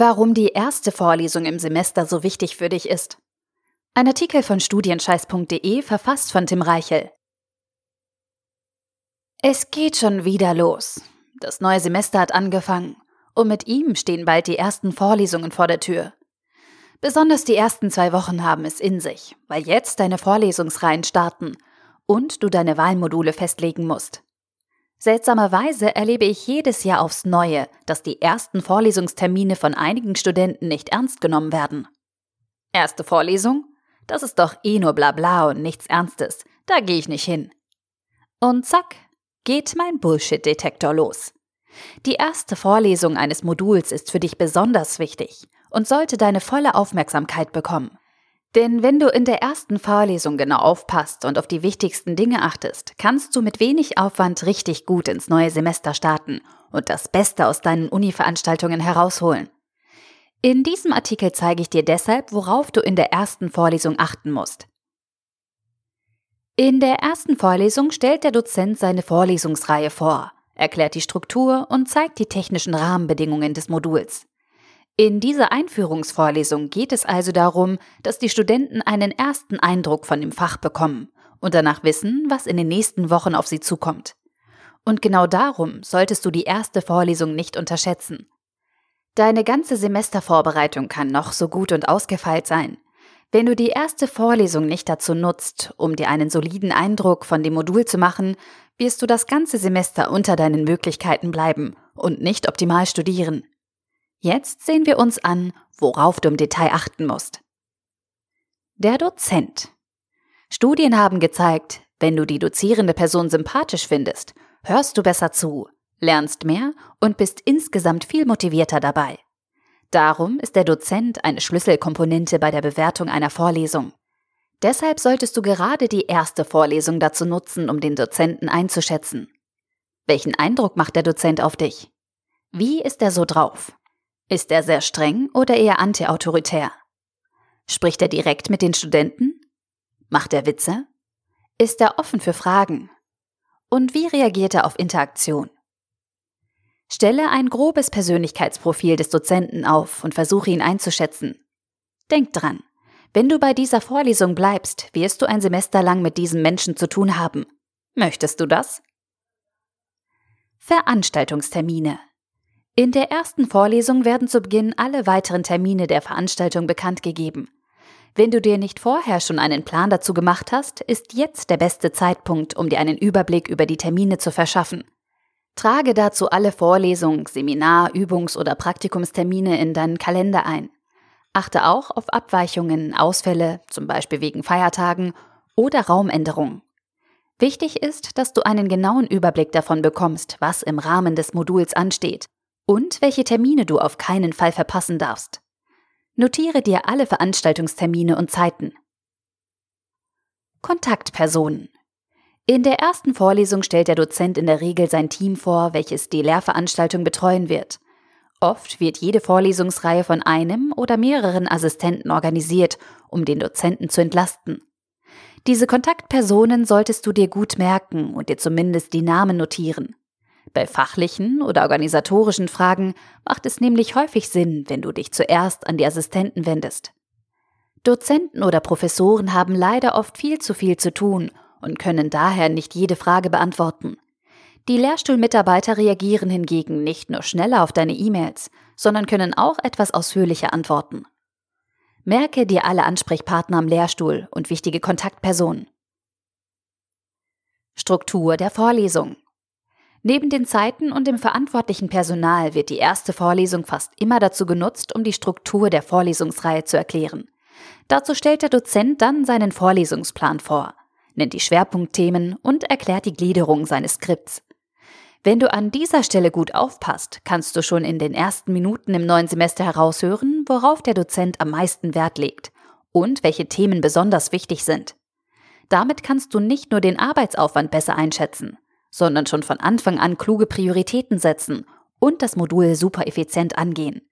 Warum die erste Vorlesung im Semester so wichtig für dich ist. Ein Artikel von studienscheiß.de verfasst von Tim Reichel. Es geht schon wieder los. Das neue Semester hat angefangen und mit ihm stehen bald die ersten Vorlesungen vor der Tür. Besonders die ersten zwei Wochen haben es in sich, weil jetzt deine Vorlesungsreihen starten und du deine Wahlmodule festlegen musst. Seltsamerweise erlebe ich jedes Jahr aufs Neue, dass die ersten Vorlesungstermine von einigen Studenten nicht ernst genommen werden. Erste Vorlesung? Das ist doch eh nur Blabla und nichts Ernstes. Da gehe ich nicht hin. Und zack, geht mein Bullshit-Detektor los. Die erste Vorlesung eines Moduls ist für dich besonders wichtig und sollte deine volle Aufmerksamkeit bekommen. Denn wenn du in der ersten Vorlesung genau aufpasst und auf die wichtigsten Dinge achtest, kannst du mit wenig Aufwand richtig gut ins neue Semester starten und das Beste aus deinen Uni-Veranstaltungen herausholen. In diesem Artikel zeige ich dir deshalb, worauf du in der ersten Vorlesung achten musst. In der ersten Vorlesung stellt der Dozent seine Vorlesungsreihe vor, erklärt die Struktur und zeigt die technischen Rahmenbedingungen des Moduls. In dieser Einführungsvorlesung geht es also darum, dass die Studenten einen ersten Eindruck von dem Fach bekommen und danach wissen, was in den nächsten Wochen auf sie zukommt. Und genau darum solltest du die erste Vorlesung nicht unterschätzen. Deine ganze Semestervorbereitung kann noch so gut und ausgefeilt sein. Wenn du die erste Vorlesung nicht dazu nutzt, um dir einen soliden Eindruck von dem Modul zu machen, wirst du das ganze Semester unter deinen Möglichkeiten bleiben und nicht optimal studieren. Jetzt sehen wir uns an, worauf du im Detail achten musst. Der Dozent. Studien haben gezeigt, wenn du die dozierende Person sympathisch findest, hörst du besser zu, lernst mehr und bist insgesamt viel motivierter dabei. Darum ist der Dozent eine Schlüsselkomponente bei der Bewertung einer Vorlesung. Deshalb solltest du gerade die erste Vorlesung dazu nutzen, um den Dozenten einzuschätzen. Welchen Eindruck macht der Dozent auf dich? Wie ist er so drauf? Ist er sehr streng oder eher antiautoritär? Spricht er direkt mit den Studenten? Macht er Witze? Ist er offen für Fragen? Und wie reagiert er auf Interaktion? Stelle ein grobes Persönlichkeitsprofil des Dozenten auf und versuche ihn einzuschätzen. Denk dran, wenn du bei dieser Vorlesung bleibst, wirst du ein Semester lang mit diesem Menschen zu tun haben. Möchtest du das? Veranstaltungstermine in der ersten Vorlesung werden zu Beginn alle weiteren Termine der Veranstaltung bekannt gegeben. Wenn du dir nicht vorher schon einen Plan dazu gemacht hast, ist jetzt der beste Zeitpunkt, um dir einen Überblick über die Termine zu verschaffen. Trage dazu alle Vorlesungen, Seminar-, Übungs- oder Praktikumstermine in deinen Kalender ein. Achte auch auf Abweichungen, Ausfälle, zum Beispiel wegen Feiertagen oder Raumänderungen. Wichtig ist, dass du einen genauen Überblick davon bekommst, was im Rahmen des Moduls ansteht und welche Termine du auf keinen Fall verpassen darfst. Notiere dir alle Veranstaltungstermine und Zeiten. Kontaktpersonen. In der ersten Vorlesung stellt der Dozent in der Regel sein Team vor, welches die Lehrveranstaltung betreuen wird. Oft wird jede Vorlesungsreihe von einem oder mehreren Assistenten organisiert, um den Dozenten zu entlasten. Diese Kontaktpersonen solltest du dir gut merken und dir zumindest die Namen notieren. Bei fachlichen oder organisatorischen Fragen macht es nämlich häufig Sinn, wenn du dich zuerst an die Assistenten wendest. Dozenten oder Professoren haben leider oft viel zu viel zu tun und können daher nicht jede Frage beantworten. Die Lehrstuhlmitarbeiter reagieren hingegen nicht nur schneller auf deine E-Mails, sondern können auch etwas ausführlicher antworten. Merke dir alle Ansprechpartner am Lehrstuhl und wichtige Kontaktpersonen. Struktur der Vorlesung. Neben den Zeiten und dem verantwortlichen Personal wird die erste Vorlesung fast immer dazu genutzt, um die Struktur der Vorlesungsreihe zu erklären. Dazu stellt der Dozent dann seinen Vorlesungsplan vor, nennt die Schwerpunktthemen und erklärt die Gliederung seines Skripts. Wenn du an dieser Stelle gut aufpasst, kannst du schon in den ersten Minuten im neuen Semester heraushören, worauf der Dozent am meisten Wert legt und welche Themen besonders wichtig sind. Damit kannst du nicht nur den Arbeitsaufwand besser einschätzen, sondern schon von Anfang an kluge Prioritäten setzen und das Modul super effizient angehen.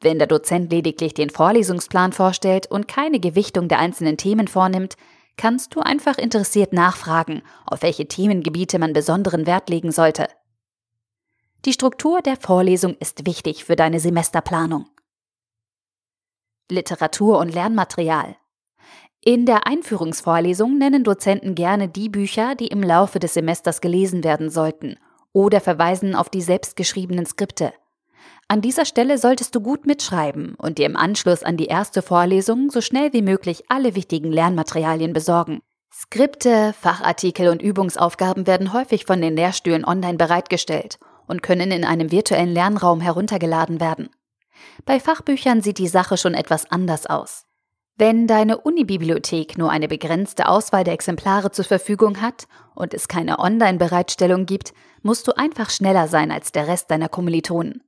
Wenn der Dozent lediglich den Vorlesungsplan vorstellt und keine Gewichtung der einzelnen Themen vornimmt, kannst du einfach interessiert nachfragen, auf welche Themengebiete man besonderen Wert legen sollte. Die Struktur der Vorlesung ist wichtig für deine Semesterplanung. Literatur und Lernmaterial. In der Einführungsvorlesung nennen Dozenten gerne die Bücher, die im Laufe des Semesters gelesen werden sollten, oder verweisen auf die selbstgeschriebenen Skripte. An dieser Stelle solltest du gut mitschreiben und dir im Anschluss an die erste Vorlesung so schnell wie möglich alle wichtigen Lernmaterialien besorgen. Skripte, Fachartikel und Übungsaufgaben werden häufig von den Lehrstühlen online bereitgestellt und können in einem virtuellen Lernraum heruntergeladen werden. Bei Fachbüchern sieht die Sache schon etwas anders aus. Wenn deine Unibibliothek nur eine begrenzte Auswahl der Exemplare zur Verfügung hat und es keine Online-Bereitstellung gibt, musst du einfach schneller sein als der Rest deiner Kommilitonen.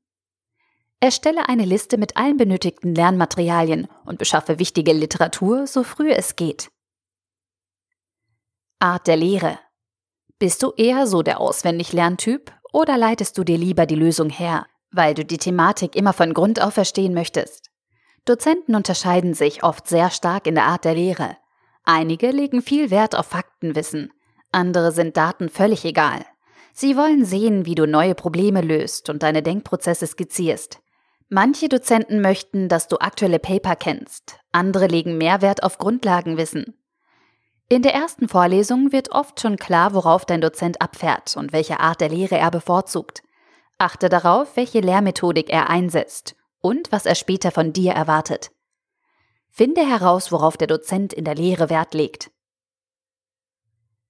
Erstelle eine Liste mit allen benötigten Lernmaterialien und beschaffe wichtige Literatur so früh es geht. Art der Lehre. Bist du eher so der Auswendig-Lerntyp oder leitest du dir lieber die Lösung her, weil du die Thematik immer von Grund auf verstehen möchtest? Dozenten unterscheiden sich oft sehr stark in der Art der Lehre. Einige legen viel Wert auf Faktenwissen, andere sind Daten völlig egal. Sie wollen sehen, wie du neue Probleme löst und deine Denkprozesse skizzierst. Manche Dozenten möchten, dass du aktuelle Paper kennst, andere legen mehr Wert auf Grundlagenwissen. In der ersten Vorlesung wird oft schon klar, worauf dein Dozent abfährt und welche Art der Lehre er bevorzugt. Achte darauf, welche Lehrmethodik er einsetzt und was er später von dir erwartet. Finde heraus, worauf der Dozent in der Lehre Wert legt.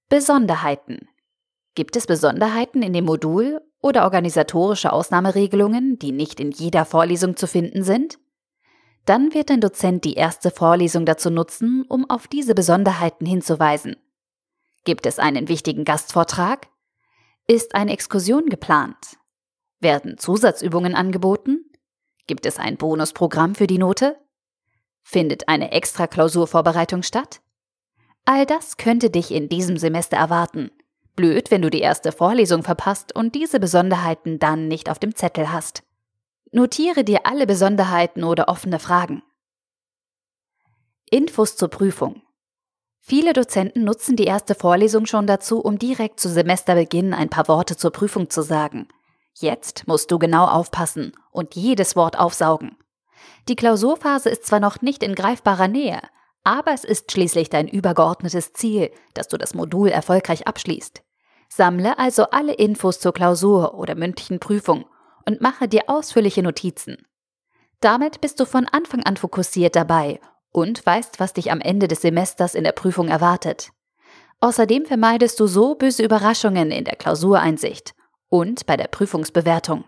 Besonderheiten. Gibt es Besonderheiten in dem Modul oder organisatorische Ausnahmeregelungen, die nicht in jeder Vorlesung zu finden sind? Dann wird dein Dozent die erste Vorlesung dazu nutzen, um auf diese Besonderheiten hinzuweisen. Gibt es einen wichtigen Gastvortrag? Ist eine Exkursion geplant? Werden Zusatzübungen angeboten? Gibt es ein Bonusprogramm für die Note? Findet eine Extra-Klausurvorbereitung statt? All das könnte dich in diesem Semester erwarten. Blöd, wenn du die erste Vorlesung verpasst und diese Besonderheiten dann nicht auf dem Zettel hast. Notiere dir alle Besonderheiten oder offene Fragen. Infos zur Prüfung. Viele Dozenten nutzen die erste Vorlesung schon dazu, um direkt zu Semesterbeginn ein paar Worte zur Prüfung zu sagen. Jetzt musst du genau aufpassen und jedes Wort aufsaugen. Die Klausurphase ist zwar noch nicht in greifbarer Nähe, aber es ist schließlich dein übergeordnetes Ziel, dass du das Modul erfolgreich abschließt. Sammle also alle Infos zur Klausur oder mündlichen Prüfung und mache dir ausführliche Notizen. Damit bist du von Anfang an fokussiert dabei und weißt, was dich am Ende des Semesters in der Prüfung erwartet. Außerdem vermeidest du so böse Überraschungen in der Klausureinsicht und bei der Prüfungsbewertung.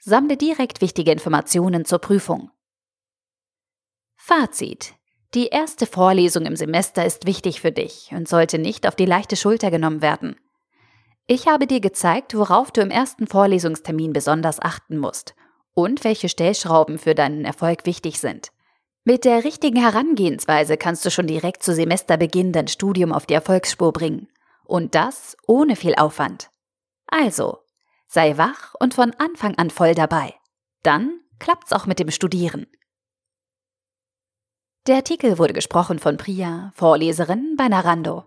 Sammle direkt wichtige Informationen zur Prüfung. Fazit. Die erste Vorlesung im Semester ist wichtig für dich und sollte nicht auf die leichte Schulter genommen werden. Ich habe dir gezeigt, worauf du im ersten Vorlesungstermin besonders achten musst und welche Stellschrauben für deinen Erfolg wichtig sind. Mit der richtigen Herangehensweise kannst du schon direkt zu Semesterbeginn dein Studium auf die Erfolgsspur bringen. Und das ohne viel Aufwand. Also, sei wach und von Anfang an voll dabei. Dann klappt's auch mit dem Studieren. Der Artikel wurde gesprochen von Priya, Vorleserin bei Narando.